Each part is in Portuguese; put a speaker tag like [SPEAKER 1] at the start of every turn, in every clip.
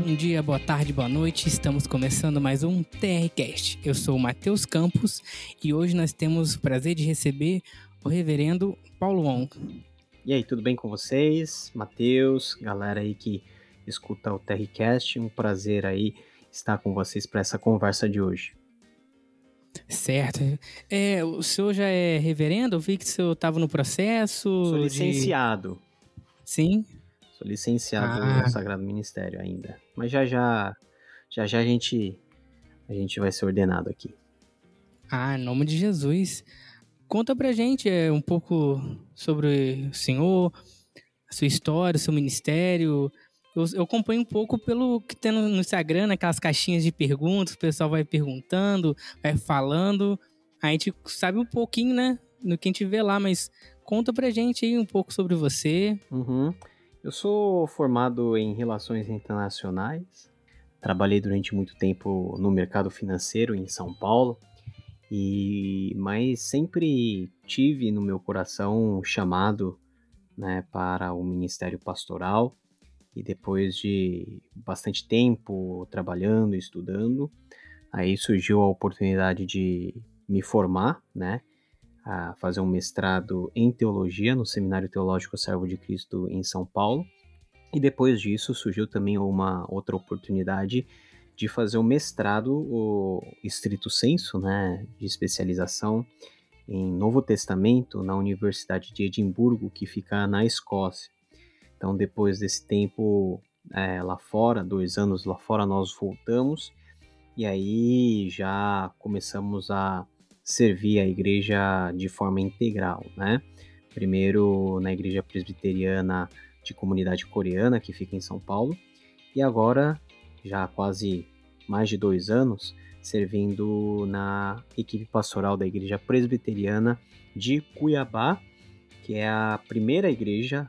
[SPEAKER 1] Bom dia, boa tarde, boa noite. Estamos começando mais um TRCast. Eu sou o Matheus Campos e hoje nós temos o prazer de receber o reverendo Paulo Wong.
[SPEAKER 2] E aí, tudo bem com vocês? Matheus, galera aí que escuta o TRCast, um prazer aí estar com vocês para essa conversa de hoje.
[SPEAKER 1] Certo. É, o senhor já é reverendo? Eu vi que o senhor estava no processo.
[SPEAKER 2] Sou licenciado.
[SPEAKER 1] De... Sim.
[SPEAKER 2] Sou licenciado ah. no Sagrado Ministério ainda. Mas já já, já já a gente, a gente vai ser ordenado aqui.
[SPEAKER 1] Ah, em nome de Jesus. Conta pra gente é, um pouco sobre o senhor, a sua história, o seu ministério. Eu, eu acompanho um pouco pelo que tem no, no Instagram, aquelas caixinhas de perguntas, o pessoal vai perguntando, vai falando. A gente sabe um pouquinho, né, no que a gente vê lá, mas conta pra gente aí um pouco sobre você.
[SPEAKER 2] Uhum. Eu sou formado em Relações Internacionais, trabalhei durante muito tempo no mercado financeiro em São Paulo, e mas sempre tive no meu coração um chamado né, para o ministério pastoral. E depois de bastante tempo trabalhando, estudando, aí surgiu a oportunidade de me formar, né, a fazer um mestrado em teologia no Seminário Teológico Servo de Cristo em São Paulo. E depois disso surgiu também uma outra oportunidade de fazer um mestrado, o estrito senso, né, de especialização em Novo Testamento na Universidade de Edimburgo, que fica na Escócia. Então, depois desse tempo é, lá fora, dois anos lá fora, nós voltamos e aí já começamos a servir a igreja de forma integral, né? Primeiro na igreja presbiteriana de comunidade coreana, que fica em São Paulo, e agora já há quase mais de dois anos, servindo na equipe pastoral da Igreja Presbiteriana de Cuiabá, que é a primeira igreja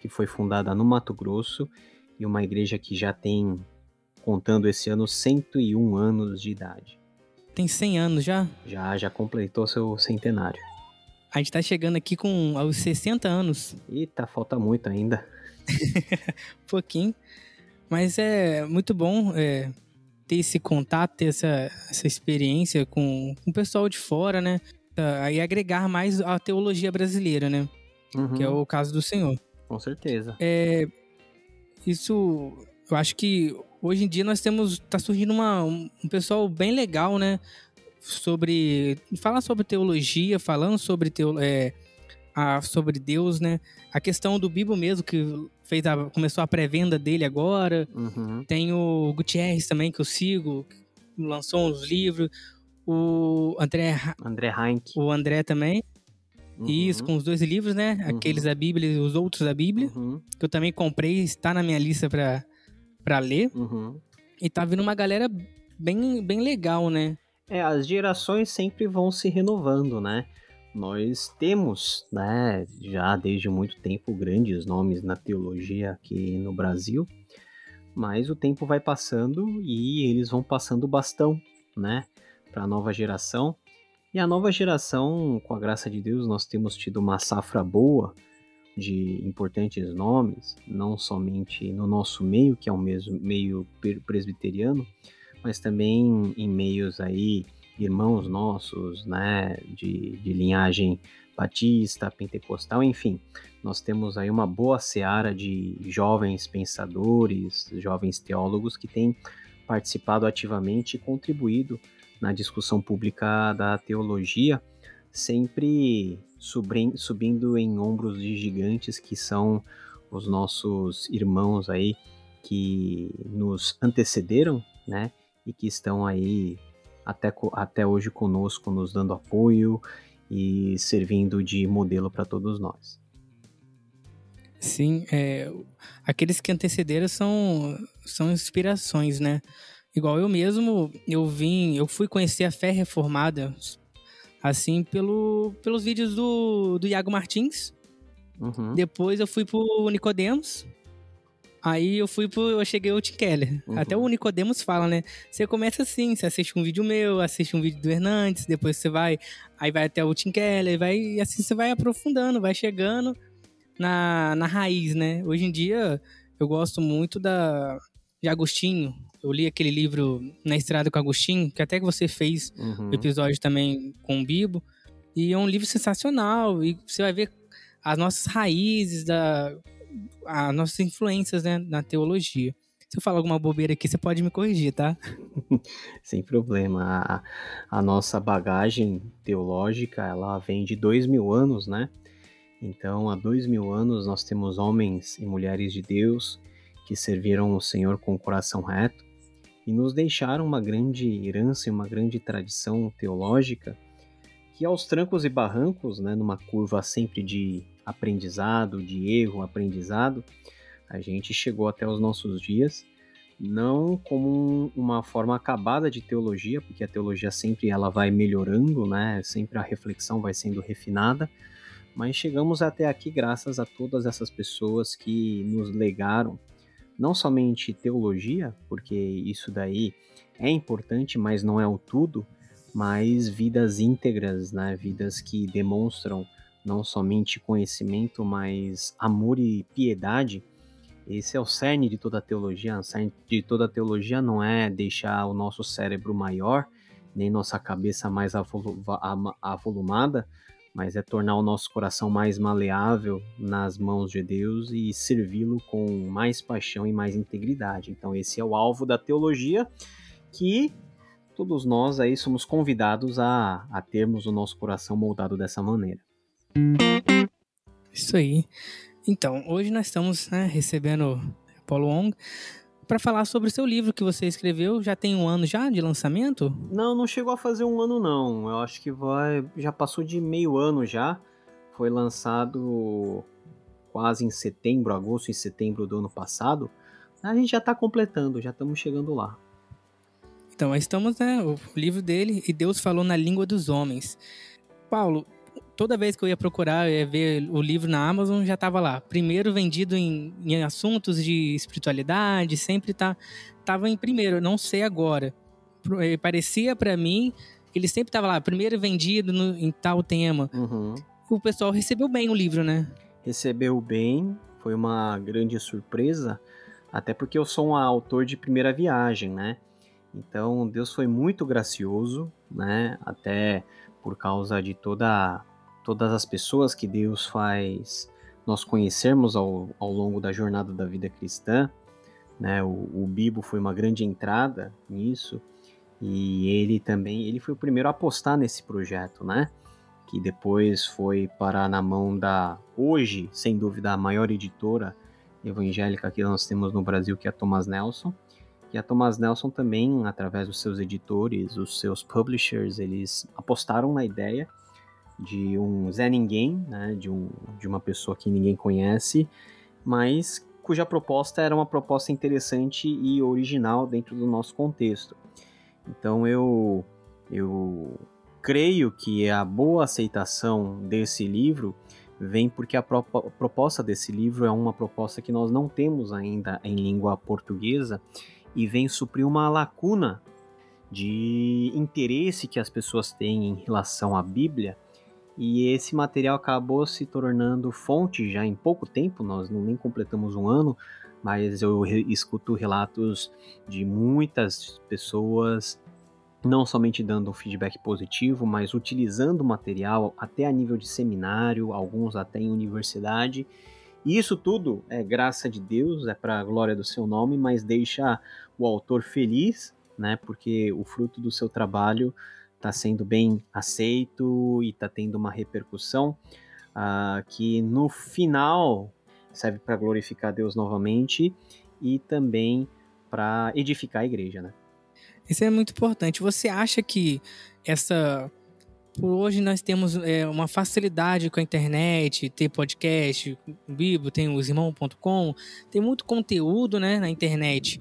[SPEAKER 2] que foi fundada no Mato Grosso e uma igreja que já tem, contando esse ano, 101 anos de idade.
[SPEAKER 1] Tem 100 anos já?
[SPEAKER 2] Já, já completou seu centenário.
[SPEAKER 1] A gente tá chegando aqui com aos 60 anos.
[SPEAKER 2] Eita, falta muito ainda.
[SPEAKER 1] Pouquinho. Mas é muito bom é, ter esse contato, ter essa, essa experiência com, com o pessoal de fora, né? E agregar mais a teologia brasileira, né? Uhum. Que é o caso do Senhor.
[SPEAKER 2] Com certeza.
[SPEAKER 1] É, isso, eu acho que hoje em dia nós temos, tá surgindo uma, um, pessoal bem legal, né? Sobre, fala sobre teologia, falando sobre teo, é, a, sobre Deus, né? A questão do Bibo mesmo, que fez a, começou a pré-venda dele agora. Uhum. Tem o Gutierrez também, que eu sigo, que lançou uns livros. O André...
[SPEAKER 2] André Heinck.
[SPEAKER 1] O André também. Uhum. Isso, com os dois livros, né? Uhum. Aqueles da Bíblia e os outros da Bíblia. Uhum. Que eu também comprei, está na minha lista pra, pra ler. Uhum. E tá vindo uma galera bem, bem legal, né?
[SPEAKER 2] É, as gerações sempre vão se renovando, né? nós temos, né, já desde muito tempo, grandes nomes na teologia aqui no Brasil, mas o tempo vai passando e eles vão passando o bastão, né, para a nova geração. E a nova geração, com a graça de Deus, nós temos tido uma safra boa de importantes nomes, não somente no nosso meio, que é o mesmo meio presbiteriano, mas também em meios aí irmãos nossos, né, de, de linhagem batista, pentecostal, enfim, nós temos aí uma boa seara de jovens pensadores, jovens teólogos que têm participado ativamente e contribuído na discussão pública da teologia, sempre subindo em ombros de gigantes que são os nossos irmãos aí que nos antecederam, né, e que estão aí até, até hoje conosco, nos dando apoio e servindo de modelo para todos nós.
[SPEAKER 1] Sim, é, aqueles que antecederam são, são inspirações, né? Igual eu mesmo, eu vim, eu fui conhecer a fé reformada, assim, pelo, pelos vídeos do, do Iago Martins. Uhum. Depois eu fui pro Nicodemos, Aí eu fui pro. Eu cheguei ao Tim Keller. Uhum. Até o Nicodemos fala, né? Você começa assim, você assiste um vídeo meu, assiste um vídeo do Hernandes, depois você vai. Aí vai até o Tim Keller, vai, e assim você vai aprofundando, vai chegando na, na raiz, né? Hoje em dia eu gosto muito da, de Agostinho. Eu li aquele livro Na Estrada com Agostinho, que até que você fez
[SPEAKER 2] Uhum.
[SPEAKER 1] o episódio também com o Bibo. E é um livro sensacional. E você vai ver as nossas raízes, da, as nossas influências né, na teologia. Se eu falar alguma bobeira aqui, você pode me corrigir, tá?
[SPEAKER 2] Sem problema. A, a nossa bagagem teológica, ela vem de dois mil anos, né? Então, há dois mil anos nós temos homens e mulheres de Deus que serviram o Senhor com o coração reto e nos deixaram uma grande herança e uma grande tradição teológica que aos trancos e barrancos, né, numa curva sempre de aprendizado, de erro, aprendizado, a gente chegou até os nossos dias não como um- uma forma acabada de teologia, porque a teologia sempre ela vai melhorando, né? Sempre a reflexão vai sendo refinada, mas chegamos até aqui graças a todas essas pessoas que nos legaram não somente teologia, porque isso daí é importante, mas não é o tudo, mas vidas íntegras, né? Vidas que demonstram não somente conhecimento, mas amor e piedade. Esse é o cerne de toda a teologia. O cerne de toda a teologia não é deixar o nosso cérebro maior, nem nossa cabeça mais avolumada, mas é tornar o nosso coração mais maleável nas mãos de Deus e servi-lo com mais paixão e mais integridade. Então, esse é o alvo da teologia que todos nós aí somos convidados a, a termos o nosso coração moldado dessa maneira.
[SPEAKER 1] Isso aí. Então, hoje nós estamos né, recebendo Paulo Wong para falar sobre o seu livro que você escreveu. Já tem um ano já de lançamento?
[SPEAKER 2] Não, não chegou a fazer um ano não. Eu acho que vai, já passou de meio ano já. Foi lançado quase em setembro, agosto e setembro do ano passado. A gente já está completando, já estamos chegando lá.
[SPEAKER 1] Então, estamos, né? O livro dele, E Deus Falou na Língua dos Homens. Paulo, toda vez que eu ia procurar, eu ia ver o livro na Amazon, já estava lá. Primeiro vendido em, em assuntos de espiritualidade, sempre tá, tava em primeiro. Não sei agora. Eh, Parecia para mim que ele sempre estava lá, primeiro vendido no- em tal tema.
[SPEAKER 2] Uhum.
[SPEAKER 1] O pessoal recebeu bem o livro, né?
[SPEAKER 2] Recebeu bem, foi uma grande surpresa, até porque eu sou um autor de primeira viagem, né? Então Deus foi muito gracioso, né? Até por causa de toda, todas as pessoas que Deus faz nós conhecermos ao, ao longo da jornada da vida cristã, né? O, o Bibo foi uma grande entrada nisso e ele também ele foi o primeiro a apostar nesse projeto, né? que depois foi parar na mão da, hoje, sem dúvida, a maior editora evangélica que nós temos no Brasil, que é a Thomas Nelson. E a Thomas Nelson também, através dos seus editores, os seus publishers, eles apostaram na ideia de um Zé Ninguém, né, de, um, de uma pessoa que ninguém conhece, mas cuja proposta era uma proposta interessante e original dentro do nosso contexto. Então eu, eu creio que a boa aceitação desse livro vem porque a propo- proposta desse livro é uma proposta que nós não temos ainda em língua portuguesa e vem suprir uma lacuna de interesse que as pessoas têm em relação à Bíblia. E esse material acabou se tornando fonte já em pouco tempo, nós não nem completamos um ano, mas eu escuto relatos de muitas pessoas não somente dando um feedback positivo, mas utilizando o material até a nível de seminário, alguns até em universidade. E isso tudo é graça de Deus, é para a glória do seu nome, mas deixa o autor feliz, né? Porque o fruto do seu trabalho está sendo bem aceito e está tendo uma repercussão ah, que no final serve para glorificar Deus novamente e também para edificar a igreja, né?
[SPEAKER 1] Isso é muito importante. Você acha que essa. Por hoje nós temos é, uma facilidade com a internet, ter podcast, o Bibo, tem os irmão.com, tem muito conteúdo né, na internet.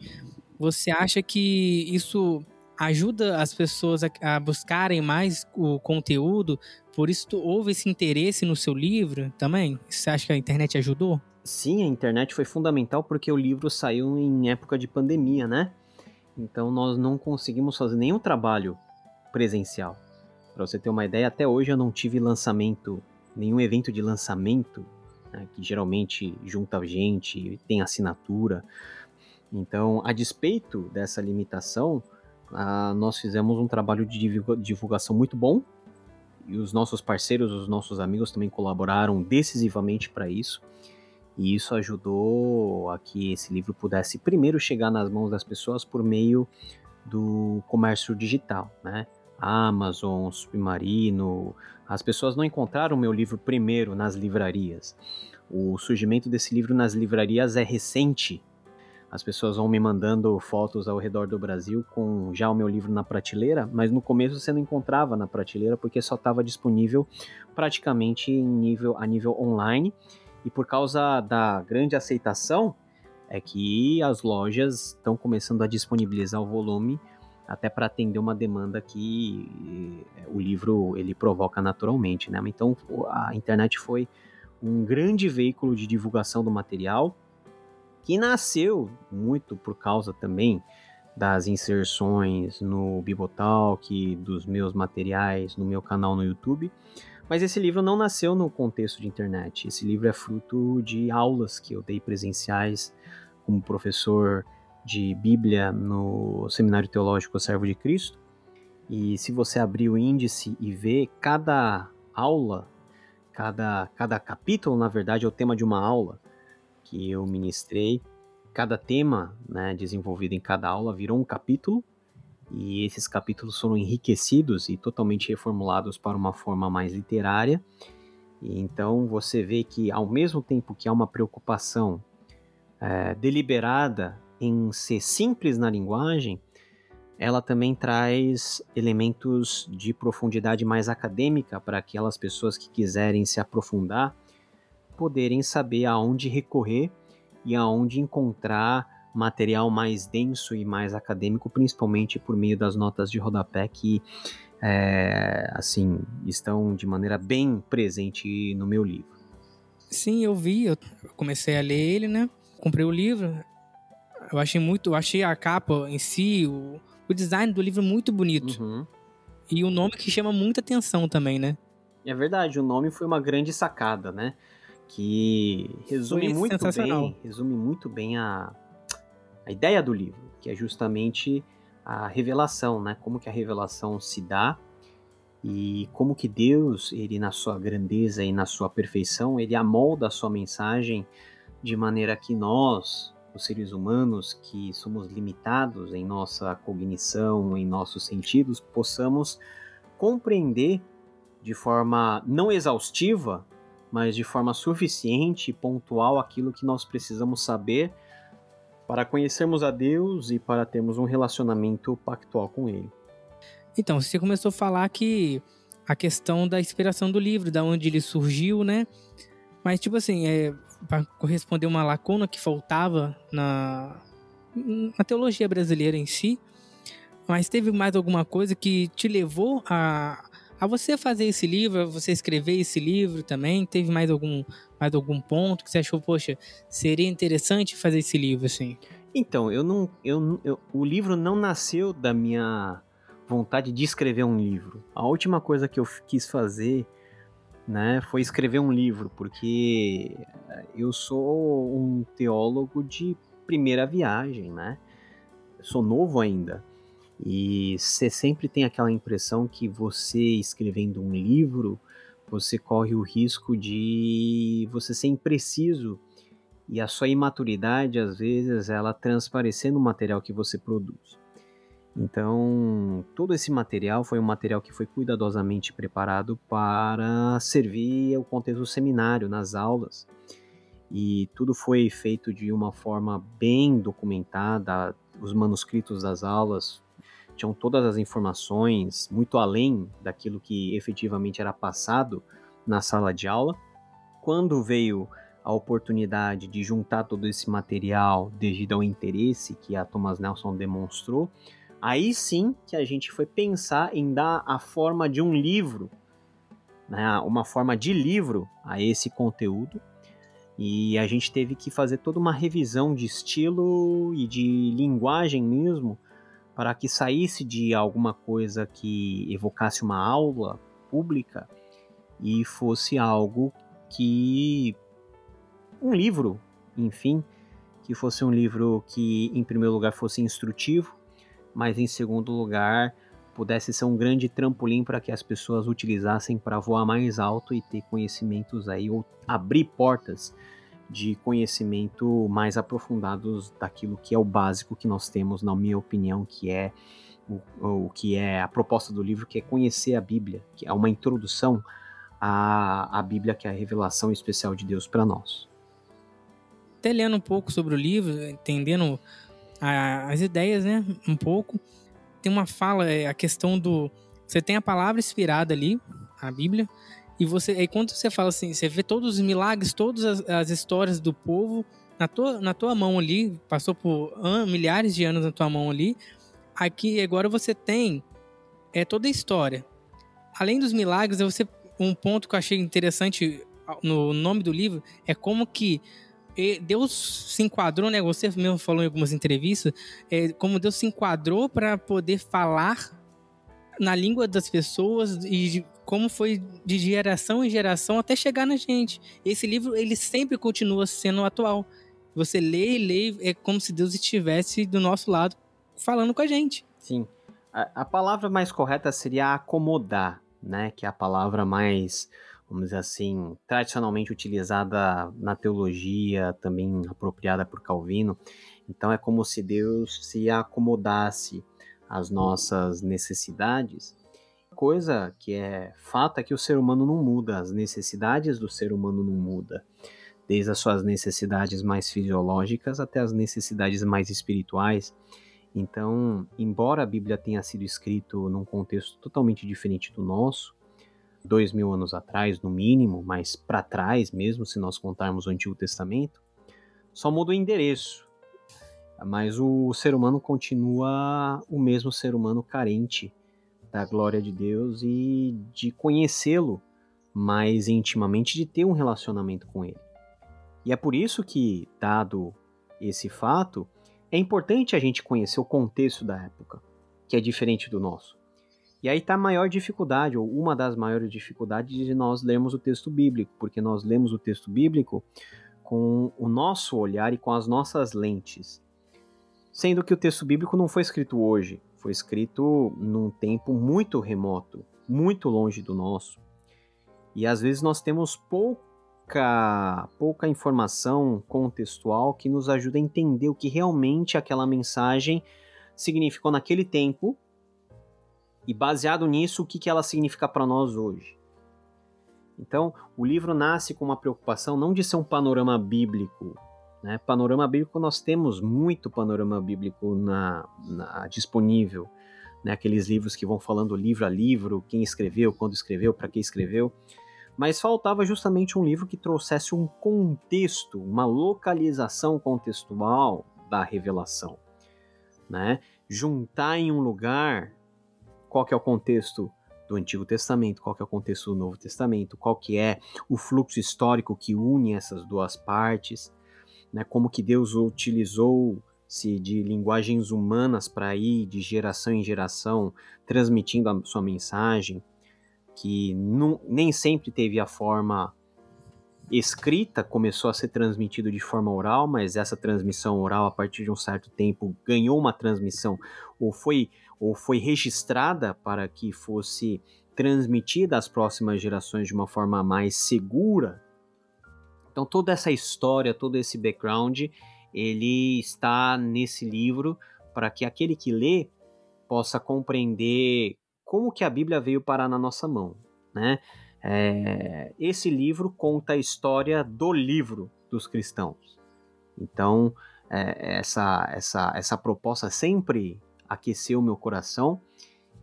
[SPEAKER 1] Você acha que isso ajuda as pessoas a, a buscarem mais o conteúdo? Por isso houve esse interesse no seu livro também? Você acha que a internet ajudou?
[SPEAKER 2] Sim, a internet foi fundamental porque o livro saiu em época de pandemia, né? Então nós não conseguimos fazer nenhum trabalho presencial. Para você ter uma ideia, até hoje eu não tive lançamento, nenhum evento de lançamento, né, que geralmente junta gente, tem assinatura. Então, a despeito dessa limitação, uh, nós fizemos um trabalho de divulgação muito bom e os nossos parceiros, os nossos amigos também colaboraram decisivamente para isso. E isso ajudou a que esse livro pudesse primeiro chegar nas mãos das pessoas por meio do comércio digital, né? Amazon, Submarino. As pessoas não encontraram meu livro primeiro nas livrarias. O surgimento desse livro nas livrarias é recente. As pessoas vão me mandando fotos ao redor do Brasil com já o meu livro na prateleira, mas no começo você não encontrava na prateleira porque só estava disponível praticamente em nível, a nível online e por causa da grande aceitação, é que as lojas estão começando a disponibilizar o volume até para atender uma demanda que eh, o livro ele provoca naturalmente, né? Então a internet foi um grande veículo de divulgação do material que nasceu muito por causa também das inserções no Bibotalk, dos meus materiais no meu canal no YouTube, mas esse livro não nasceu no contexto de internet. Esse livro é fruto de aulas que eu dei presenciais como professor de Bíblia no Seminário Teológico Servo de Cristo. E se você abrir o índice e ver cada aula, cada, cada capítulo, na verdade, é o tema de uma aula que eu ministrei. Cada tema né, desenvolvido em cada aula virou um capítulo e esses capítulos foram enriquecidos e totalmente reformulados para uma forma mais literária. E então você vê que, ao mesmo tempo que há uma preocupação é, deliberada em ser simples na linguagem, ela também traz elementos de profundidade mais acadêmica para aquelas pessoas que quiserem se aprofundar poderem saber aonde recorrer e aonde encontrar material mais denso e mais acadêmico, principalmente por meio das notas de rodapé que é, assim estão de maneira bem presente no meu livro.
[SPEAKER 1] Sim, eu vi, eu comecei a ler ele, né? Comprei o livro, eu achei muito, eu achei a capa em si, o, o design do livro muito bonito. Uhum. E o nome que chama muita atenção também, né?
[SPEAKER 2] É verdade, o nome foi uma grande sacada, né? Que resume foi muito bem, resume muito bem a, a ideia do livro, que é justamente a revelação, né? Como que a revelação se dá e como que Deus, ele na sua grandeza e na sua perfeição, ele amolda a sua mensagem de maneira que nós, os seres humanos, que somos limitados em nossa cognição, em nossos sentidos, possamos compreender de forma não exaustiva, mas de forma suficiente e pontual aquilo que nós precisamos saber para conhecermos a Deus e para termos um relacionamento pactual com Ele.
[SPEAKER 1] Então, você começou a falar que a questão da inspiração do livro, da onde ele surgiu, né? Mas, tipo assim, é, para corresponder uma lacuna que faltava na, na teologia brasileira em si, mas teve mais alguma coisa que te levou a, a você fazer esse livro, a você escrever esse livro também? Teve mais algum, mais algum ponto que você achou, poxa, seria interessante fazer esse livro assim?
[SPEAKER 2] Então, eu não. Eu, eu, o livro não nasceu da minha vontade de escrever um livro. A última coisa que eu quis fazer né, foi escrever um livro, porque eu sou um teólogo de primeira viagem, né? Sou novo ainda. E você sempre tem aquela impressão que você escrevendo um livro, você corre o risco de você ser impreciso e a sua imaturidade às vezes ela transparecer no material que você produz. Então, todo esse material foi um material que foi cuidadosamente preparado para servir o contexto do seminário nas aulas. E tudo foi feito de uma forma bem documentada, os manuscritos das aulas tinham todas as informações, muito além daquilo que efetivamente era passado na sala de aula. Quando veio a oportunidade de juntar todo esse material devido ao interesse que a Thomas Nelson demonstrou, aí sim que a gente foi pensar em dar a forma de um livro, né, uma forma de livro a esse conteúdo. E a gente teve que fazer toda uma revisão de estilo e de linguagem mesmo para que saísse de alguma coisa que evocasse uma aula pública e fosse algo que um livro, enfim, que fosse um livro que, em primeiro lugar, fosse instrutivo, mas em segundo lugar, pudesse ser um grande trampolim para que as pessoas utilizassem para voar mais alto e ter conhecimentos aí, ou abrir portas de conhecimento mais aprofundados daquilo que é o básico que nós temos, na minha opinião, que é o, o que é a proposta do livro, que é conhecer a Bíblia, que é uma introdução à, à Bíblia, que é a revelação especial de Deus para nós.
[SPEAKER 1] Até lendo um pouco sobre o livro, entendendo a, as ideias, né, um pouco, tem uma fala, é a questão do... Você tem a palavra inspirada ali, a Bíblia, e você, aí quando você fala assim, você vê todos os milagres, todas as, as histórias do povo na tua, na tua mão ali, passou por an, milhares de anos na tua mão ali. Aqui agora você tem é toda a história. Além dos milagres, você um ponto que eu achei interessante no nome do livro é como que Deus se enquadrou, né? Você mesmo falou em algumas entrevistas, é, como Deus se enquadrou para poder falar na língua das pessoas e como foi de geração em geração até chegar na gente. Esse livro, ele sempre continua sendo atual. Você lê e lê, é como se Deus estivesse do nosso lado falando com a gente.
[SPEAKER 2] Sim. A, a palavra mais correta seria acomodar, né? Que é a palavra mais, vamos dizer assim, tradicionalmente utilizada na teologia, também apropriada por Calvino. Então é como se Deus se acomodasse às nossas necessidades coisa que é fato é que o ser humano não muda, as necessidades do ser humano não muda, desde as suas necessidades mais fisiológicas até as necessidades mais espirituais. Então, embora a Bíblia tenha sido escrito num contexto totalmente diferente do nosso, dois mil anos atrás, no mínimo, mas para trás mesmo, se nós contarmos o Antigo Testamento, só muda o endereço. Mas o ser humano continua o mesmo ser humano carente da glória de Deus e de conhecê-lo mais intimamente, de ter um relacionamento com ele. E é por isso que, dado esse fato, é importante a gente conhecer o contexto da época, que é diferente do nosso. E aí está a maior dificuldade, ou uma das maiores dificuldades de nós lermos o texto bíblico, porque nós lemos o texto bíblico com o nosso olhar e com as nossas lentes. Sendo que o texto bíblico não foi escrito hoje, foi escrito num tempo muito remoto, muito longe do nosso. E às vezes nós temos pouca, pouca informação contextual que nos ajuda a entender o que realmente aquela mensagem significou naquele tempo e baseado nisso o que, que ela significa para nós hoje. Então, o livro nasce com uma preocupação não de ser um panorama bíblico, né? Panorama bíblico, nós temos muito panorama bíblico na, na disponível. Né? Aqueles livros que vão falando livro a livro, quem escreveu, quando escreveu, para que escreveu. Mas faltava justamente um livro que trouxesse um contexto, uma localização contextual da revelação. Né? Juntar em um lugar qual que é o contexto do Antigo Testamento, qual que é o contexto do Novo Testamento, qual que é o fluxo histórico que une essas duas partes, né, como que Deus utilizou-se de linguagens humanas para ir de geração em geração transmitindo a sua mensagem, que não, nem sempre teve a forma escrita, começou a ser transmitido de forma oral, mas essa transmissão oral, a partir de um certo tempo, ganhou uma transmissão ou foi, ou foi registrada para que fosse transmitida às próximas gerações de uma forma mais segura então toda essa história, todo esse background, ele está nesse livro para que aquele que lê possa compreender como que a Bíblia veio parar na nossa mão, né? É, esse livro conta a história do livro dos cristãos. Então é, essa essa essa proposta sempre aqueceu meu coração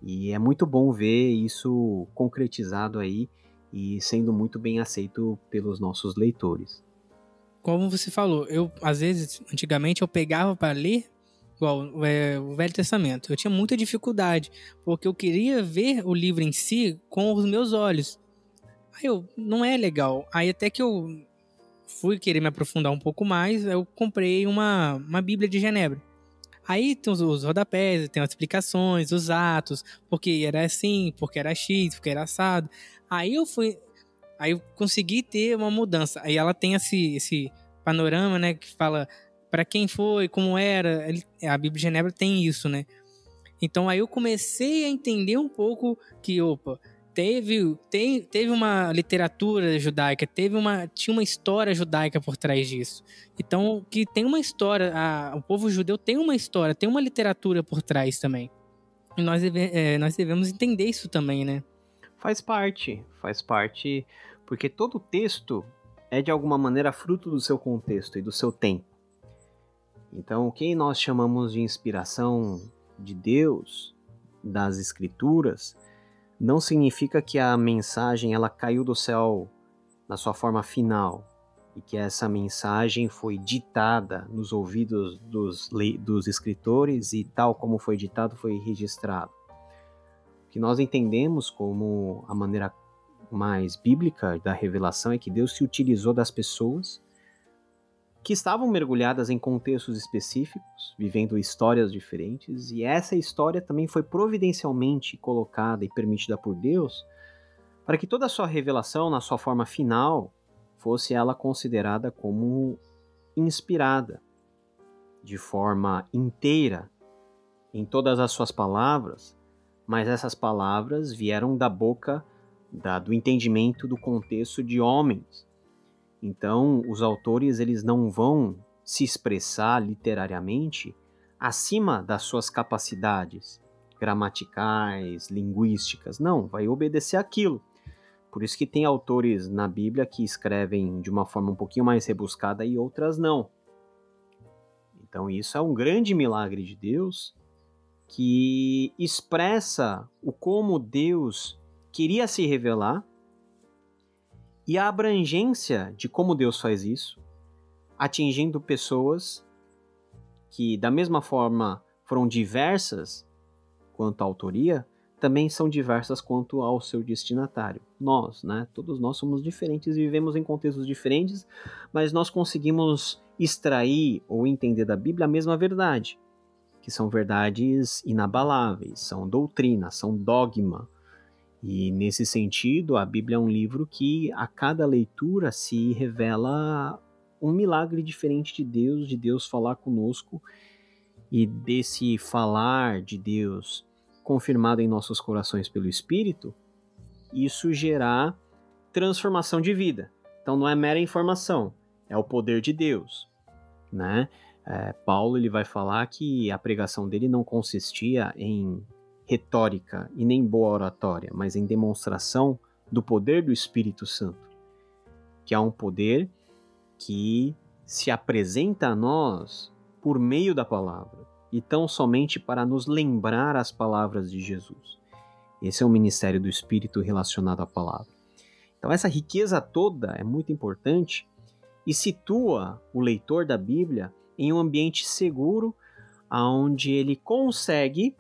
[SPEAKER 2] e é muito bom ver isso concretizado aí e sendo muito bem aceito pelos nossos leitores.
[SPEAKER 1] Como você falou, eu às vezes, antigamente eu pegava para ler igual é, o Velho Testamento. Eu tinha muita dificuldade, porque eu queria ver o livro em si com os meus olhos. Aí eu, não é legal. Aí até que eu fui querer me aprofundar um pouco mais, eu comprei uma, uma Bíblia de Genebra. Aí tem os, os rodapés, tem as explicações, os atos, porque era assim, porque era X, porque era assado. Aí eu fui. Aí eu consegui ter uma mudança. Aí ela tem esse, esse panorama, né? Que fala para quem foi, como era. A Bíblia de Genebra tem isso, né? Então aí eu comecei a entender um pouco que, opa, teve, tem, teve uma literatura judaica, teve uma, tinha uma história judaica por trás disso. Então, que tem uma história, a, o povo judeu tem uma história, tem uma literatura por trás também. E nós, deve, é, nós devemos entender isso também, né?
[SPEAKER 2] Faz parte, faz parte, porque todo texto é de alguma maneira fruto do seu contexto e do seu tempo. Então, o que nós chamamos de inspiração de Deus, das Escrituras, não significa que a mensagem ela caiu do céu na sua forma final e que essa mensagem foi ditada nos ouvidos dos, dos escritores e tal como foi ditado foi registrado. Que nós entendemos como a maneira mais bíblica da revelação é que Deus se utilizou das pessoas que estavam mergulhadas em contextos específicos, vivendo histórias diferentes, e essa história também foi providencialmente colocada e permitida por Deus para que toda a sua revelação, na sua forma final, fosse ela considerada como inspirada, de forma inteira, em todas as suas palavras, mas essas palavras vieram da boca da, do entendimento do contexto de homens então, os autores eles não vão se expressar literariamente acima das suas capacidades gramaticais, linguísticas. Não, vai obedecer aquilo. Por isso que tem autores na Bíblia que escrevem de uma forma um pouquinho mais rebuscada e outras não. Então isso é um grande milagre de Deus que expressa o como Deus queria se revelar e a abrangência de como Deus faz isso, atingindo pessoas que, da mesma forma, foram diversas quanto à autoria, também são diversas quanto ao seu destinatário. Nós, né? Todos nós somos diferentes e vivemos em contextos diferentes, mas nós conseguimos extrair ou entender da Bíblia a mesma verdade, que são verdades inabaláveis, são doutrina, são dogma, e nesse sentido, a Bíblia é um livro que a cada leitura se revela um milagre diferente de Deus, de Deus falar conosco e desse falar de Deus confirmado em nossos corações pelo Espírito, isso gerar transformação de vida. Então não é mera informação, é o poder de Deus, né? É, Paulo ele vai falar que a pregação dele não consistia em retórica e nem boa oratória, mas em demonstração do poder do Espírito Santo, que é um poder que se apresenta a nós por meio da palavra e tão somente para nos lembrar as palavras de Jesus. Esse é o ministério do Espírito relacionado à palavra. Então, essa riqueza toda é muito importante e situa o leitor da Bíblia em um ambiente seguro, onde ele consegue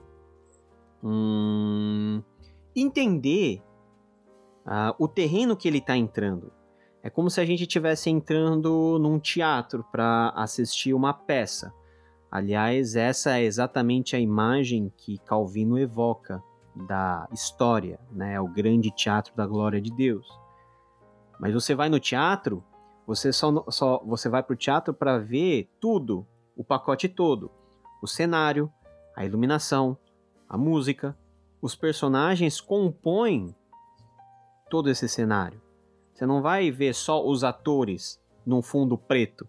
[SPEAKER 2] hum, entender uh, o terreno que ele está entrando. É como se a gente estivesse entrando num teatro para assistir uma peça. Aliás, essa é exatamente a imagem que Calvino evoca da história, né? o grande teatro da glória de Deus. Mas você vai no teatro, você só, só você vai para o teatro para ver tudo, o pacote todo, o cenário, a iluminação, a música, os personagens compõem todo esse cenário. Você não vai ver só os atores num fundo preto,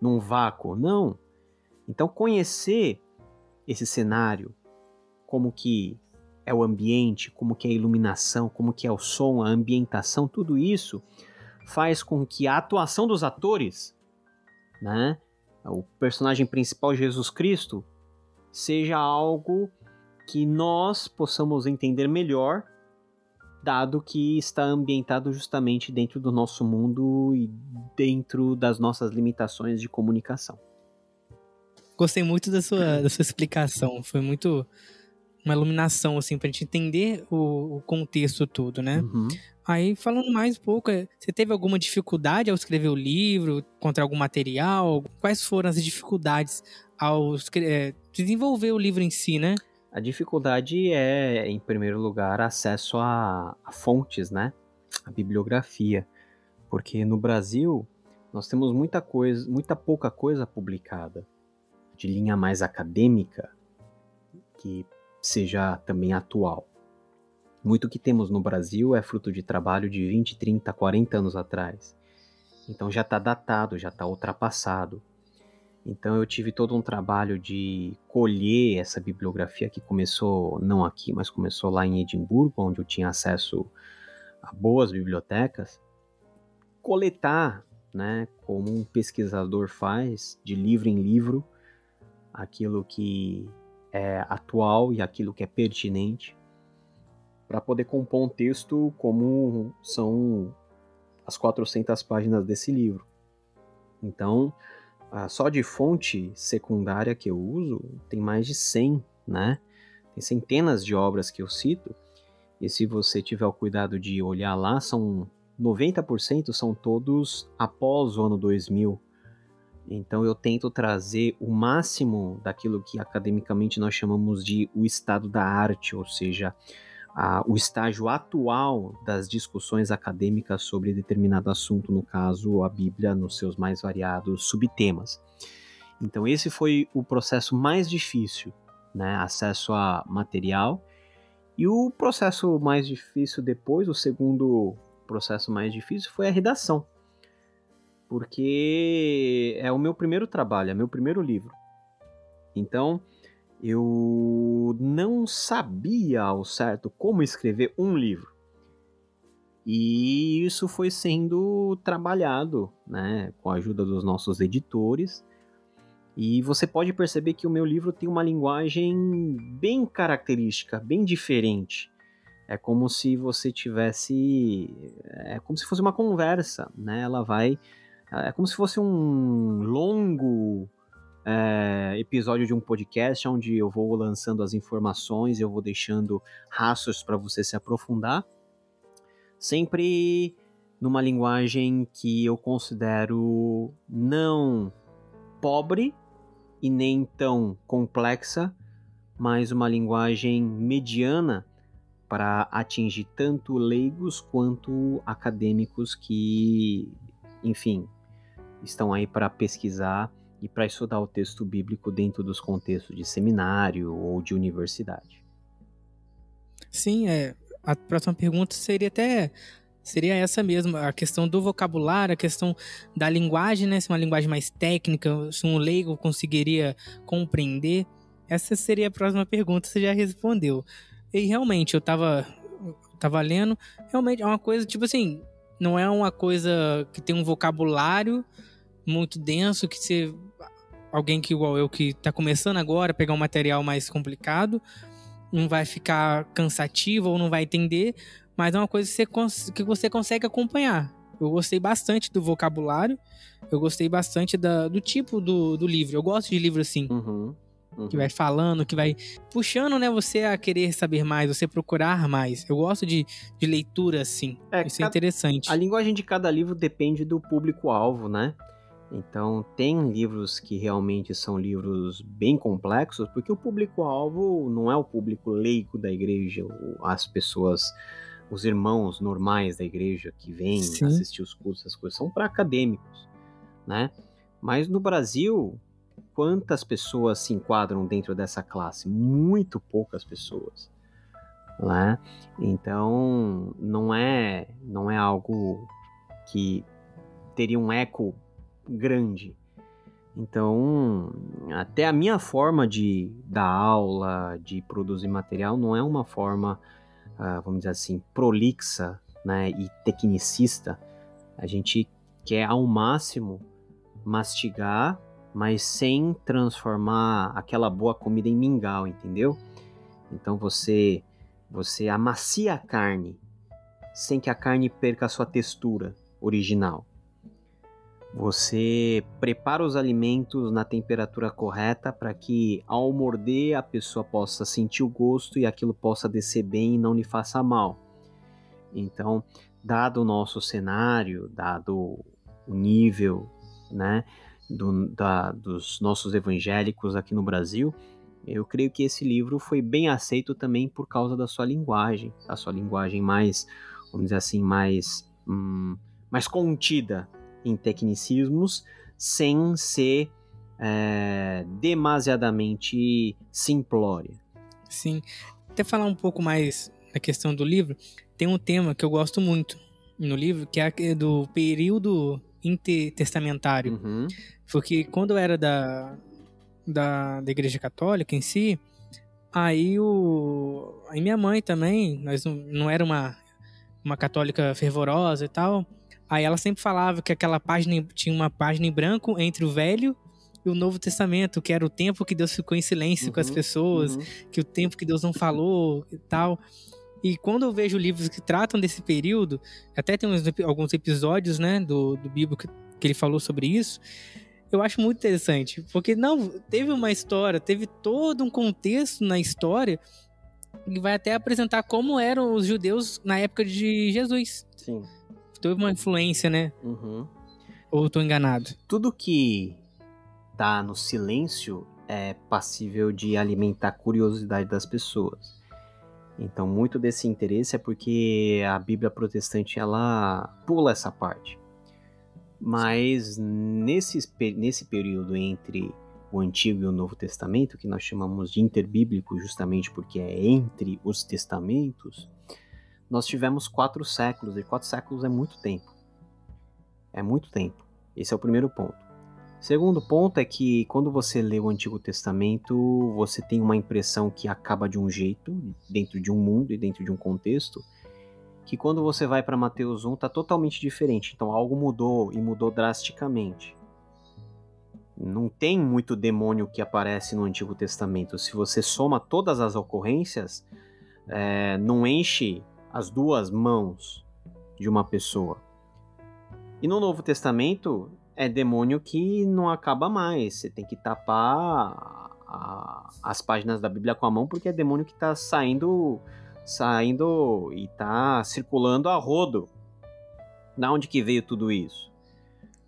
[SPEAKER 2] num vácuo, não. Então conhecer esse cenário, como que é o ambiente, como que é a iluminação, como que é o som, a ambientação, tudo isso faz com que a atuação dos atores, né, o personagem principal Jesus Cristo, seja algo que nós possamos entender melhor, dado que está ambientado justamente dentro do nosso mundo e dentro das nossas limitações de comunicação.
[SPEAKER 1] Gostei muito da sua, da sua explicação, foi muito uma iluminação, assim, pra gente entender o, o contexto todo, né? Uhum. Aí, falando mais um pouco, é, você teve alguma dificuldade ao escrever o livro, contra algum material? Quais foram as dificuldades ao é, desenvolver o livro em si, né?
[SPEAKER 2] A dificuldade é, em primeiro lugar, acesso a, a fontes, né? A bibliografia. Porque no Brasil nós temos muita coisa, muita pouca coisa publicada de linha mais acadêmica que seja também atual. Muito que temos no Brasil é fruto de trabalho de 20, 30, 40 anos atrás. Então já está datado, já está ultrapassado. Então eu tive todo um trabalho de colher essa bibliografia que começou não aqui, mas começou lá em Edimburgo, onde eu tinha acesso a boas bibliotecas, coletar, né, como um pesquisador faz, de livro em livro, aquilo que é atual e aquilo que é pertinente, para poder compor um texto como são as 400 páginas desse livro. Então, só de fonte secundária que eu uso, tem mais de 100, né? Tem centenas de obras que eu cito, e se você tiver o cuidado de olhar lá, são 90% são todos após o ano 2000. Então eu tento trazer o máximo daquilo que academicamente nós chamamos de o estado da arte, ou seja, a, o estágio atual das discussões acadêmicas sobre determinado assunto, no caso a Bíblia, nos seus mais variados subtemas. Então esse foi o processo mais difícil, né? Acesso a material. E o processo mais difícil depois, o segundo processo mais difícil, foi a redação. Porque é o meu primeiro trabalho, é meu primeiro livro. Então, eu não sabia ao certo como escrever um livro. E isso foi sendo trabalhado, né, com a ajuda dos nossos editores. E você pode perceber que o meu livro tem uma linguagem bem característica, bem diferente. É como se você tivesse, é como se fosse uma conversa, né? Ela vai, é como se fosse um longo é, episódio de um podcast onde eu vou lançando as informações, eu vou deixando rastros para você se aprofundar, sempre numa linguagem que eu considero não pobre e nem tão complexa, mas uma linguagem mediana para atingir tanto leigos quanto acadêmicos que, enfim, estão aí para pesquisar e para estudar o texto bíblico dentro dos contextos de seminário ou de universidade.
[SPEAKER 1] Sim, é. A próxima pergunta seria até seria essa mesmo, a questão do vocabulário, a questão da linguagem, né? Se uma linguagem mais técnica, se um leigo conseguiria compreender. Essa seria a próxima pergunta, você já respondeu. E realmente, eu tava, tava lendo, realmente é uma coisa, tipo assim, não é uma coisa que tem um vocabulário muito denso que você alguém que igual eu que está começando agora, pegar um material mais complicado, não vai ficar cansativo ou não vai entender, mas é uma coisa que você, cons que você consegue acompanhar. Eu gostei bastante do vocabulário, eu gostei bastante da, do tipo do, do livro. Eu gosto de livro assim.
[SPEAKER 2] Uhum,
[SPEAKER 1] uhum. Que vai falando, que vai puxando, né, você a querer saber mais, você procurar mais. Eu gosto de, de leitura assim. É, Isso é interessante.
[SPEAKER 2] A linguagem de cada livro depende do público-alvo, né? Então, tem livros que realmente são livros bem complexos, porque o público-alvo não é o público leigo da igreja, as pessoas, os irmãos normais da igreja que vêm Sim. assistir os cursos, essas coisas, são para acadêmicos, né? Mas no Brasil, quantas pessoas se enquadram dentro dessa classe? Muito poucas pessoas. Né? Então, não é, não é algo que teria um eco grande. Então, até a minha forma de dar aula, de produzir material, não é uma forma, uh, vamos dizer assim, prolixa né, e tecnicista. A gente quer ao máximo mastigar, mas sem transformar aquela boa comida em mingau, entendeu? Então você você amacia a carne sem que a carne perca a sua textura original. Você prepara os alimentos na temperatura correta para que ao morder a pessoa possa sentir o gosto e aquilo possa descer bem e não lhe faça mal. Então, dado o nosso cenário, dado o nível né, do, da, dos nossos evangélicos aqui no Brasil, eu creio que esse livro foi bem aceito também por causa da sua linguagem, a sua linguagem mais, vamos dizer assim, mais, hum, mais contida, em tecnicismos sem ser é, demasiadamente simplória.
[SPEAKER 1] Sim. Até falar um pouco mais da questão do livro, tem um tema que eu gosto muito no livro, que é do período intertestamentário. Uhum. Porque quando eu era da, da, da Igreja Católica em si, aí o. Aí minha mãe também, nós não, não era uma, uma católica fervorosa e tal. Aí ela sempre falava que aquela página tinha uma página em branco entre o Velho e o Novo Testamento, que era o tempo que Deus ficou em silêncio uhum, com as uhum, pessoas, uhum. que o tempo que Deus não falou e tal. E quando eu vejo livros que tratam desse período, até tem uns, alguns episódios, né, do, do Bíblia que, que ele falou sobre isso, eu acho muito interessante. Porque não, teve uma história, teve todo um contexto na história que vai até apresentar como eram os judeus na época de Jesus.
[SPEAKER 2] Sim.
[SPEAKER 1] Teve uma influência, né?
[SPEAKER 2] Uhum.
[SPEAKER 1] Ou tô enganado?
[SPEAKER 2] Tudo que tá no silêncio é passível de alimentar a curiosidade das pessoas. Então, muito desse interesse é porque a Bíblia protestante ela pula essa parte. Mas nesse, nesse período entre o Antigo e o Novo Testamento, que nós chamamos de interbíblico justamente porque é entre os testamentos, nós tivemos quatro séculos, e quatro séculos é muito tempo. É muito tempo. Esse é o primeiro ponto. Segundo ponto é que quando você lê o Antigo Testamento, você tem uma impressão que acaba de um jeito, dentro de um mundo e dentro de um contexto, que quando você vai para Mateus 1 está totalmente diferente. Então algo mudou e mudou drasticamente. Não tem muito demônio que aparece no Antigo Testamento. Se você soma todas as ocorrências, é, não enche as duas mãos de uma pessoa. E no Novo Testamento, é demônio que não acaba mais. Você tem que tapar a, as páginas da Bíblia com a mão porque é demônio que está saindo, saindo e está circulando a rodo. Da onde que veio tudo isso?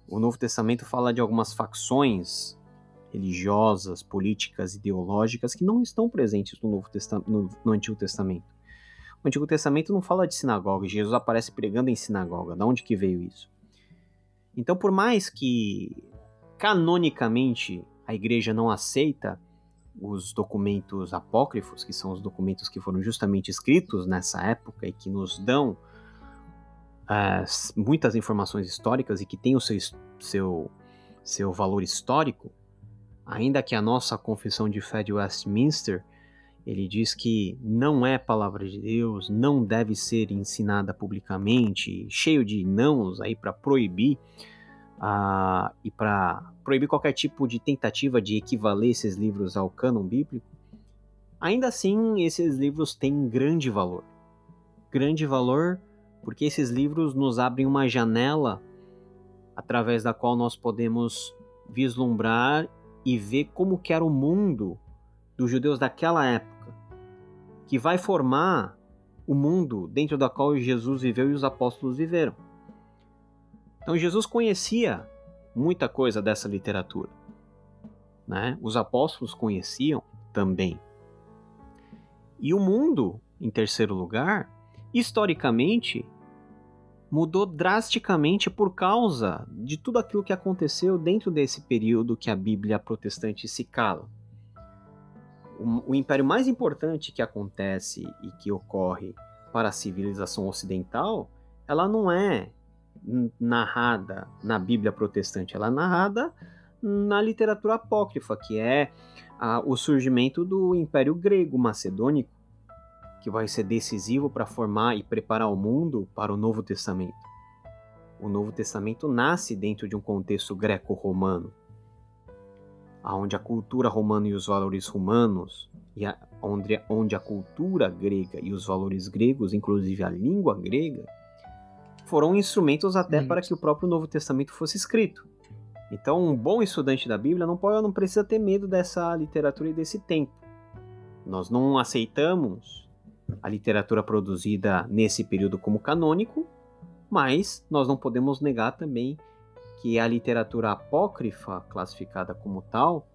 [SPEAKER 2] O Novo Testamento fala de algumas facções religiosas, políticas, ideológicas que não estão presentes no, Novo no, no Antigo Testamento. O Antigo Testamento não fala de sinagoga, Jesus aparece pregando em sinagoga. Da onde que veio isso? Então, por mais que canonicamente a igreja não aceita os documentos apócrifos, que são os documentos que foram justamente escritos nessa época e que nos dão uh, muitas informações históricas e que têm o seu, seu, seu valor histórico, ainda que a nossa confissão de fé de Westminster ele diz que não é palavra de Deus, não deve ser ensinada publicamente, cheio de nãos aí para proibir uh, e para proibir qualquer tipo de tentativa de equivaler esses livros ao cânon bíblico. Ainda assim, esses livros têm grande valor. Grande valor porque esses livros nos abrem uma janela através da qual nós podemos vislumbrar e ver como era o mundo dos judeus daquela época que vai formar o mundo dentro da qual Jesus viveu e os apóstolos viveram. Então Jesus conhecia muita coisa dessa literatura. Né? Os apóstolos conheciam também. E o mundo, em terceiro lugar, historicamente, mudou drasticamente por causa de tudo aquilo que aconteceu dentro desse período que a Bíblia protestante se cala o, o império mais importante que acontece e que ocorre para a civilização ocidental, ela não é narrada na Bíblia protestante, ela é narrada na literatura apócrifa, que é a, o surgimento do Império Grego Macedônico, que vai ser decisivo para formar e preparar o mundo para o Novo Testamento. O Novo Testamento nasce dentro de um contexto greco-romano, onde a cultura romana e os valores romanos, e a, onde, onde a cultura grega e os valores gregos, inclusive a língua grega, foram instrumentos até para que o próprio Novo Testamento fosse escrito. Então, um bom estudante da Bíblia não, pode, não precisa ter medo dessa literatura e desse tempo. Nós não aceitamos a literatura produzida nesse período como canônico, mas nós não podemos negar também que a literatura apócrifa, classificada como tal,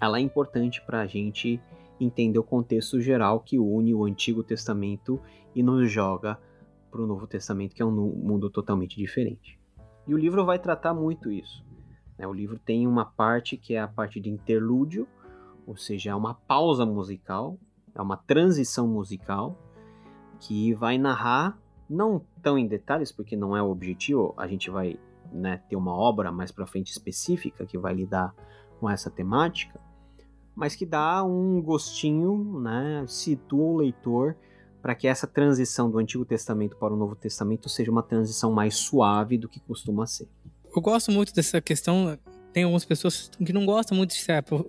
[SPEAKER 2] ela é importante para a gente entender o contexto geral que une o Antigo Testamento e nos joga para o Novo Testamento, que é um mundo totalmente diferente. E o livro vai tratar muito isso. Né? O livro tem uma parte que é a parte de interlúdio, ou seja, é uma pausa musical, é uma transição musical que vai narrar, não tão em detalhes, porque não é o objetivo, a gente vai né, ter uma obra mais para frente específica que vai lidar com essa temática, mas que dá um gostinho, né, situa o leitor para que essa transição do Antigo Testamento para o Novo Testamento seja uma transição mais suave do que costuma ser.
[SPEAKER 1] Eu gosto muito dessa questão. Tem algumas pessoas que não gostam muito de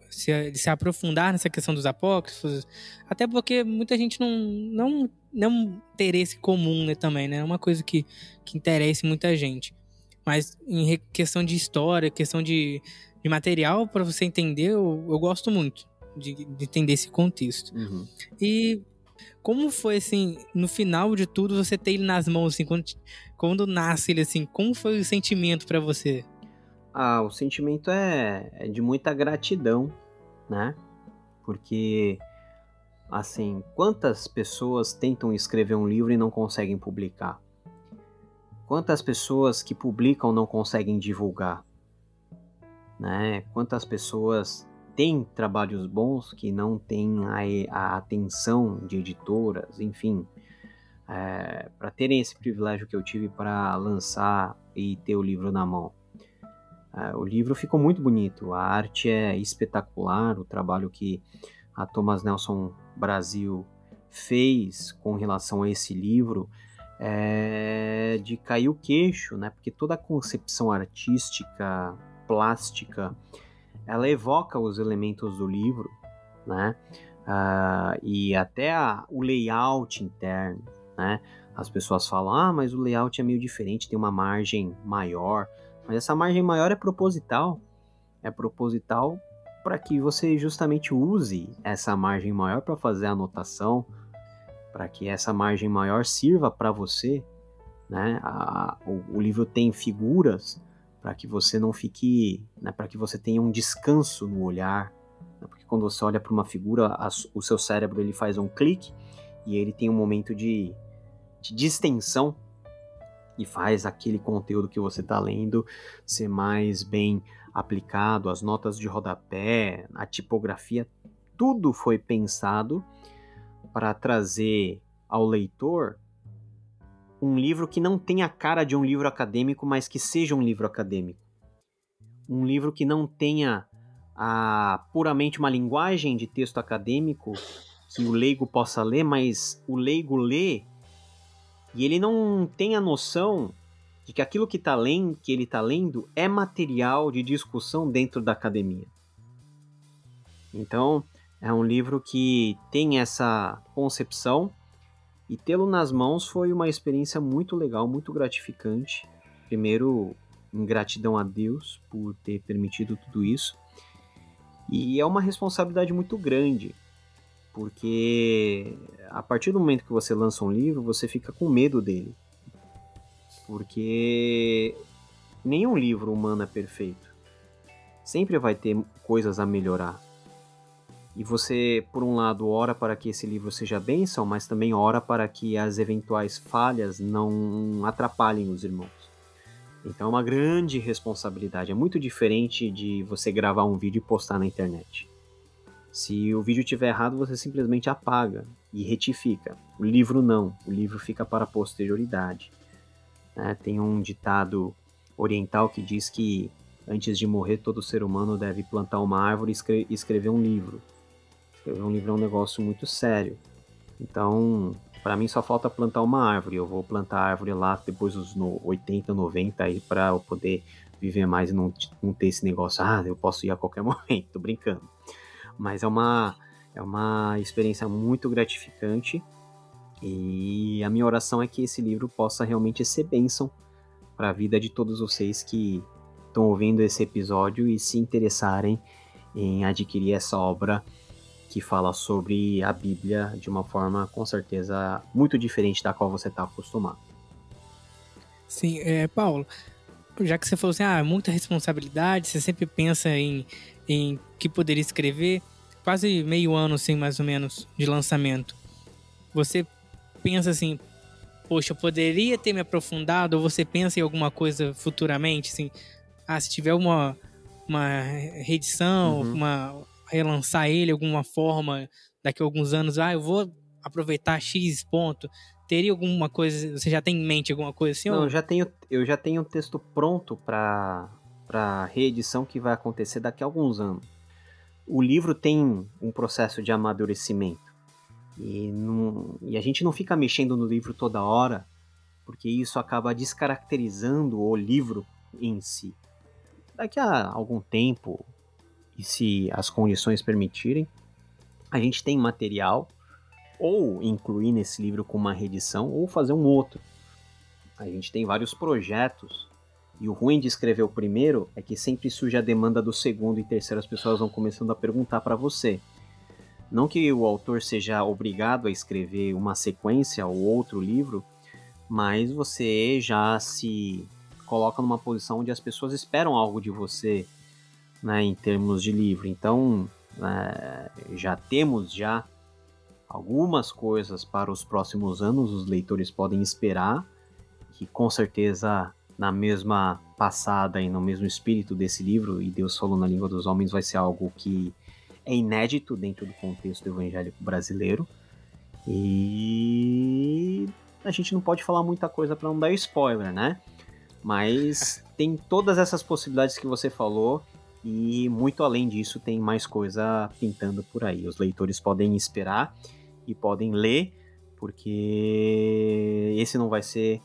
[SPEAKER 1] se, de se aprofundar nessa questão dos apócrifos, até porque muita gente não, não, não interesse comum né, também, né? É uma coisa que, que interessa muita gente. Mas em questão de história, questão de, de material, para você entender, eu, eu gosto muito de, de, entender esse contexto.
[SPEAKER 2] Uhum.
[SPEAKER 1] E como foi, assim, no final de tudo, você ter ele nas mãos, assim, quando, quando nasce ele, assim, como foi o sentimento para você?
[SPEAKER 2] Ah, o sentimento é, é de muita gratidão, né? Porque, assim, quantas pessoas tentam escrever um livro e não conseguem publicar? Quantas pessoas que publicam não conseguem divulgar? Né? Quantas pessoas têm trabalhos bons que não têm a, a atenção de editoras, enfim, é, para terem esse privilégio que eu tive para lançar e ter o livro na mão. É, o livro ficou muito bonito, a arte é espetacular, o trabalho que a Thomas Nelson Brasil fez com relação a esse livro é de cair o queixo, né? Porque toda a concepção artística, plástica, ela evoca os elementos do livro, né? Uh, e até a, o layout interno, né? As pessoas falam, ah, mas o layout é meio diferente, tem uma margem maior. Mas essa margem maior é proposital. É proposital para que você justamente use essa margem maior para fazer a anotação, para que essa margem maior sirva para você. Né? A, o, o livro tem figuras para que você não fique, né, para que você tenha um descanso no olhar, né? porque quando você olha para uma figura, a, o seu cérebro ele faz um clique e ele tem um momento de, de distensão e faz aquele conteúdo que você está lendo ser mais bem aplicado, as notas de rodapé, a tipografia, tudo foi pensado para trazer ao leitor um livro que não tenha a cara de um livro acadêmico, mas que seja um livro acadêmico. Um livro que não tenha a, puramente uma linguagem de texto acadêmico que o leigo possa ler, mas o leigo lê e ele não tem a noção de que aquilo que, tá lendo, que ele está lendo é material de discussão dentro da academia. Então, é um livro que tem essa concepção e tê-lo nas mãos foi uma experiência muito legal, muito gratificante. Primeiro, em gratidão a Deus por ter permitido tudo isso. E é uma responsabilidade muito grande, porque a partir do momento que você lança um livro, você fica com medo dele. Porque nenhum livro humano é perfeito. Sempre vai ter coisas a melhorar. E você, por um lado, ora para que esse livro seja bênção, mas também ora para que as eventuais falhas não atrapalhem os irmãos. Então é uma grande responsabilidade. É muito diferente de você gravar um vídeo e postar na internet. Se o vídeo estiver errado, você simplesmente apaga e retifica. O livro não. O livro fica para a posterioridade. Né? Tem um ditado oriental que diz que antes de morrer, todo ser humano deve plantar uma árvore e escrever um livro. Escrever um livro é um negócio muito sério. Então, para mim só falta plantar uma árvore. Eu vou plantar a árvore lá depois dos 80, 90 aí para eu poder viver mais e não, não ter esse negócio, ah, eu posso ir a qualquer momento, tô brincando. Mas é uma é uma experiência muito gratificante e a minha oração é que esse livro possa realmente ser bênção para a vida de todos vocês que estão ouvindo esse episódio e se interessarem em adquirir essa obra que fala sobre a Bíblia de uma forma, com certeza, muito diferente da qual você está acostumado.
[SPEAKER 1] Sim, é, Paulo, já que você falou assim, ah, muita responsabilidade, você sempre pensa em, em que poderia escrever, quase meio ano, assim, mais ou menos, de lançamento. Você pensa assim, poxa, eu poderia ter me aprofundado, ou você pensa em alguma coisa futuramente, assim, ah, se tiver uma, uma reedição, uhum. uma relançar ele de alguma forma daqui a alguns anos, ah, eu vou aproveitar X ponto. Teria alguma coisa, você já tem em mente alguma coisa assim?
[SPEAKER 2] Não,
[SPEAKER 1] ou...
[SPEAKER 2] eu já tenho, eu já tenho um texto pronto para para reedição que vai acontecer daqui a alguns anos. O livro tem um processo de amadurecimento. E, não, e a gente não fica mexendo no livro toda hora, porque isso acaba descaracterizando o livro em si. Daqui a algum tempo, e se as condições permitirem, a gente tem material ou incluir nesse livro com uma reedição ou fazer um outro. A gente tem vários projetos e o ruim de escrever o primeiro é que sempre surge a demanda do segundo e terceiro, as pessoas vão começando a perguntar para você. Não que o autor seja obrigado a escrever uma sequência ou outro livro, mas você já se coloca numa posição onde as pessoas esperam algo de você, né, em termos de livro. Então, é, já temos já algumas coisas para os próximos anos, os leitores podem esperar, que com certeza na mesma passada e no mesmo espírito desse livro, e Deus falou na língua dos homens, vai ser algo que é inédito dentro do contexto evangélico brasileiro. E a gente não pode falar muita coisa para não dar spoiler, né? Mas tem todas essas possibilidades que você falou e muito além disso tem mais coisa pintando por aí. Os leitores podem esperar e podem ler, porque esse não vai ser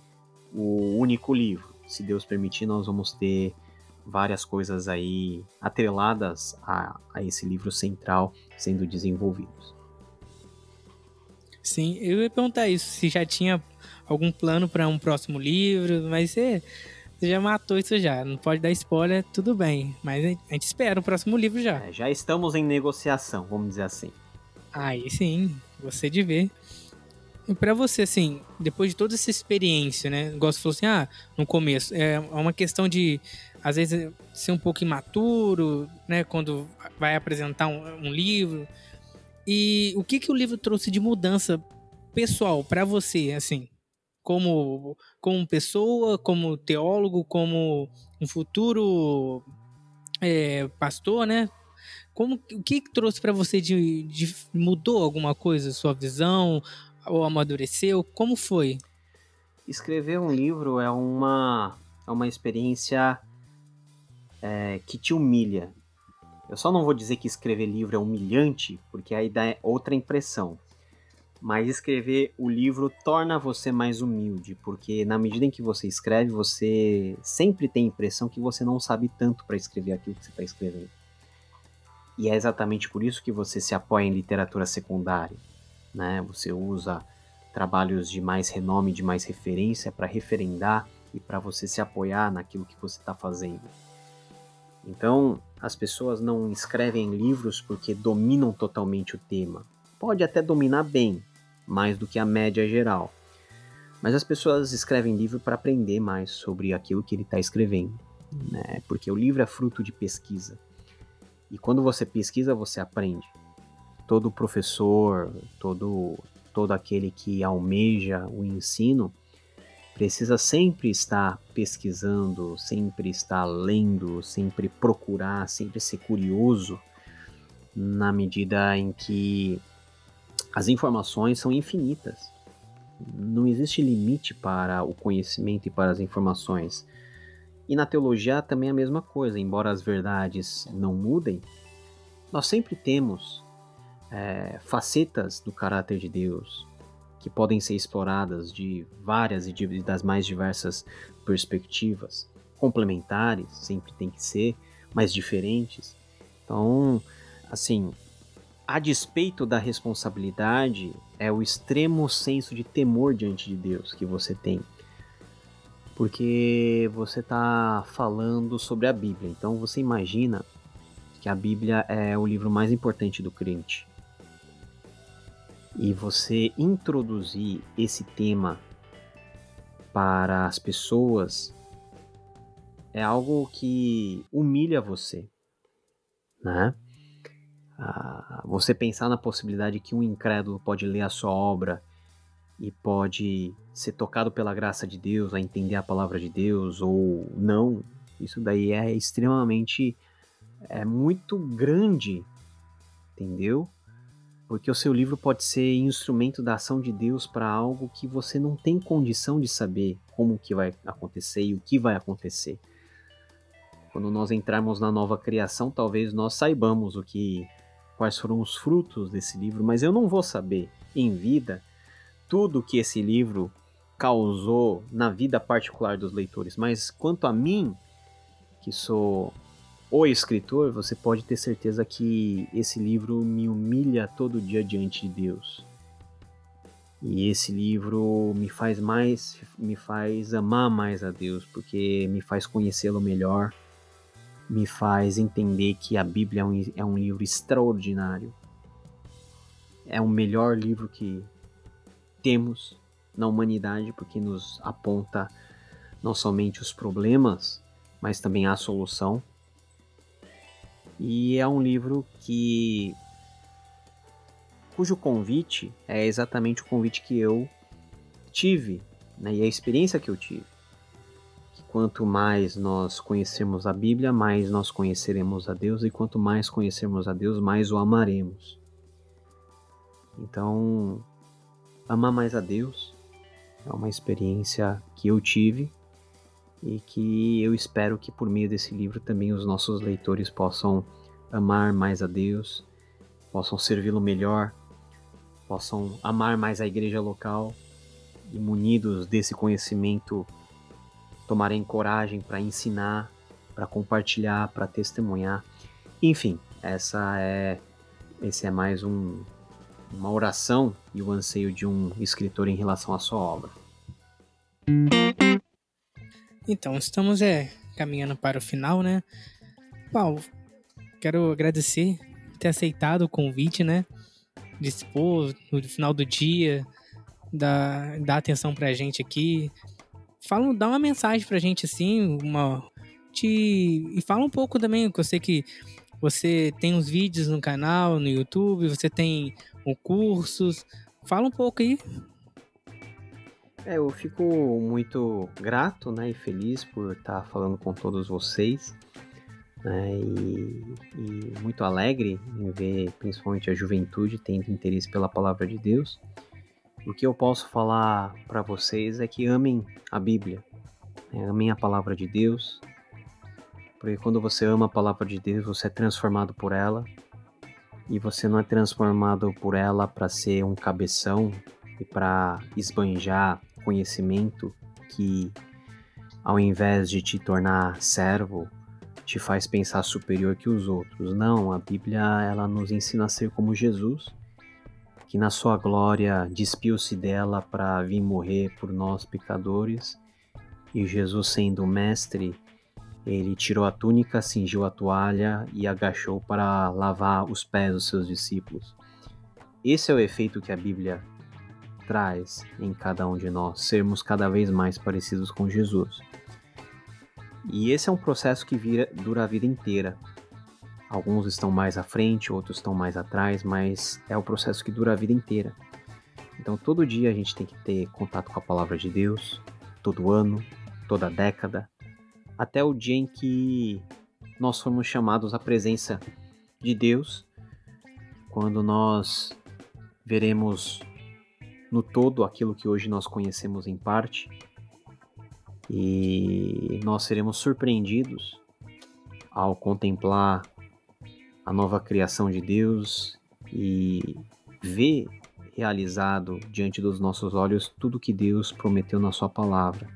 [SPEAKER 2] o único livro. Se Deus permitir, nós vamos ter várias coisas aí atreladas a, a esse livro central sendo desenvolvidos.
[SPEAKER 1] Sim, eu ia perguntar isso, se já tinha algum plano para um próximo livro, mas você, você, já matou isso já, não pode dar spoiler, tudo bem, mas a gente espera o próximo livro já.
[SPEAKER 2] É, já estamos em negociação, vamos dizer assim.
[SPEAKER 1] Aí sim, você de ver. E pra você, assim, depois de toda essa experiência, né? Gosto falou assim, ah, no começo, é uma questão de às vezes ser um pouco imaturo, né, quando vai apresentar um, um livro. E o que que o livro trouxe de mudança pessoal para você, assim, como como pessoa, como teólogo, como um futuro é, pastor, né? Como o que, trouxe para você de, de mudou alguma coisa, sua visão ou amadureceu? Como foi?
[SPEAKER 2] Escrever um livro é uma é uma experiência é, que te humilha. Eu só não vou dizer que escrever livro é humilhante, porque aí dá outra impressão. Mas escrever o livro torna você mais humilde, porque na medida em que você escreve, você sempre tem a impressão que você não sabe tanto para escrever aquilo que você está escrevendo. E é exatamente por isso que você se apoia em literatura secundária. Né? Você usa trabalhos de mais renome, de mais referência para referendar e para você se apoiar naquilo que você está fazendo. Então, as pessoas não escrevem livros porque dominam totalmente o tema. Pode até dominar bem, mais do que a média geral. Mas as pessoas escrevem livro para aprender mais sobre aquilo que ele está escrevendo, né? porque o livro é fruto de pesquisa. E quando você pesquisa, você aprende. Todo professor, todo, todo aquele que almeja o ensino, precisa sempre estar pesquisando, sempre estar lendo, sempre procurar, sempre ser curioso, na medida em que as informações são infinitas. Não existe limite para o conhecimento e para as informações. E na teologia também é a mesma coisa, embora as verdades não mudem, nós sempre temos é, facetas do caráter de Deus, que podem ser exploradas de várias e de, das mais diversas perspectivas, complementares, sempre tem que ser, mas diferentes. Então, assim, a despeito da responsabilidade, é o extremo senso de temor diante de Deus que você tem. Porque você está falando sobre a Bíblia. Então você imagina que a Bíblia é o livro mais importante do crente e você introduzir esse tema para as pessoas é algo que humilha você, né? Ah, você pensar na possibilidade que um incrédulo pode ler a sua obra e pode ser tocado pela graça de Deus, a entender a palavra de Deus ou não, isso daí é extremamente é muito grande, entendeu? Porque o seu livro pode ser instrumento da ação de Deus para algo que você não tem condição de saber como que vai acontecer e o que vai acontecer. Quando nós entrarmos na nova criação, talvez nós saibamos o que quais foram os frutos desse livro, mas eu não vou saber em vida tudo que esse livro causou na vida particular dos leitores, mas quanto a mim, que sou o escritor, você pode ter certeza que esse livro me humilha todo dia diante de Deus. E esse livro me faz mais, me faz amar mais a Deus, porque me faz conhecê-lo melhor, me faz entender que a Bíblia é um, é um livro extraordinário. É o melhor livro que temos na humanidade, porque nos aponta não somente os problemas, mas também a solução. E é um livro que cujo convite é exatamente o convite que eu tive, né, e a experiência que eu tive. Quanto mais nós conhecermos a Bíblia, mais nós conheceremos a Deus, e quanto mais conhecermos a Deus, mais o amaremos. Então, amar mais a Deus é uma experiência que eu tive e que eu espero que por meio desse livro também os nossos leitores possam amar mais a Deus, possam servi-lo melhor, possam amar mais a igreja local e munidos desse conhecimento tomarem coragem para ensinar, para compartilhar, para testemunhar. Enfim, essa é esse é mais um, uma oração e o anseio de um escritor em relação à sua obra.
[SPEAKER 1] Então, estamos é, caminhando para o final, né? Paulo, quero agradecer por ter aceitado o convite, né? Dispor no final do dia, dar, dar atenção pra gente aqui. Fala, dá uma mensagem pra gente, assim, uma. Te, e fala um pouco também, que eu sei que você tem uns vídeos no canal, no YouTube, você tem um cursos. Fala um pouco aí
[SPEAKER 2] é, eu fico muito grato né, e feliz por estar falando com todos vocês. Né, e, e, muito alegre em ver principalmente a juventude tendo interesse pela palavra de Deus. O que eu posso falar para vocês é que amem a Bíblia, né, amem a palavra de Deus, porque quando você ama a palavra de Deus, você é transformado por ela, e você não é transformado por ela para ser um cabeção e para esbanjar conhecimento que, ao invés de te tornar servo, te faz pensar superior que os outros. Não, a Bíblia ela nos ensina a ser como Jesus, que na sua glória despiu-se dela para vir morrer por nós pecadores. E Jesus, sendo mestre, ele tirou a túnica, cingiu a toalha e agachou para lavar os pés dos seus discípulos. Esse é o efeito que a Bíblia traz em cada um de nós sermos cada vez mais parecidos com Jesus. E esse é um processo que vira, dura a vida inteira. Alguns estão mais à frente, outros estão mais atrás, mas é o processo que dura a vida inteira. Então todo dia a gente tem que ter contato com a palavra de Deus, todo ano, toda década, até o dia em que nós formos chamados à presença de Deus, quando nós veremos no todo aquilo que hoje nós conhecemos em parte, e nós seremos surpreendidos ao contemplar a nova criação de Deus e ver realizado diante dos nossos olhos tudo que Deus prometeu na Sua palavra.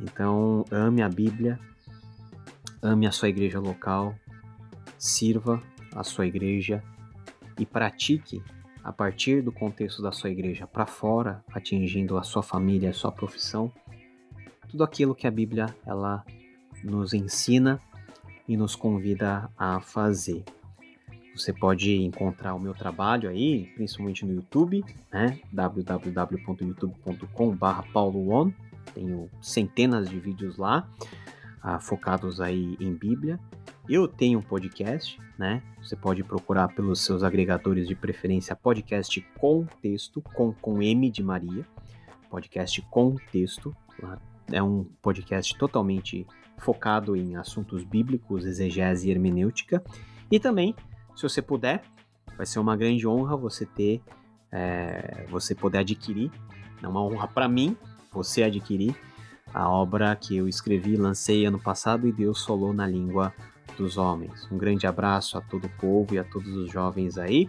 [SPEAKER 2] Então, ame a Bíblia, ame a sua igreja local, sirva a sua igreja e pratique a partir do contexto da sua igreja para fora, atingindo a sua família, a sua profissão, tudo aquilo que a Bíblia ela nos ensina e nos convida a fazer. Você pode encontrar o meu trabalho aí, principalmente no YouTube, né? www.youtube.com/pauloon. Tenho centenas de vídeos lá, ah, focados aí em Bíblia. Eu tenho um podcast, né? Você pode procurar pelos seus agregadores de preferência podcast com texto, com, com M de Maria, podcast com texto. É um podcast totalmente focado em assuntos bíblicos, exegese e hermenêutica. E também, se você puder, vai ser uma grande honra você ter, é, você poder adquirir, é uma honra para mim, você adquirir a obra que eu escrevi, lancei ano passado e Deus falou na língua dos homens. Um grande abraço a todo o povo e a todos os jovens aí.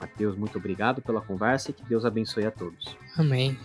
[SPEAKER 2] Mateus, muito obrigado pela conversa e que Deus abençoe a todos.
[SPEAKER 1] Amém.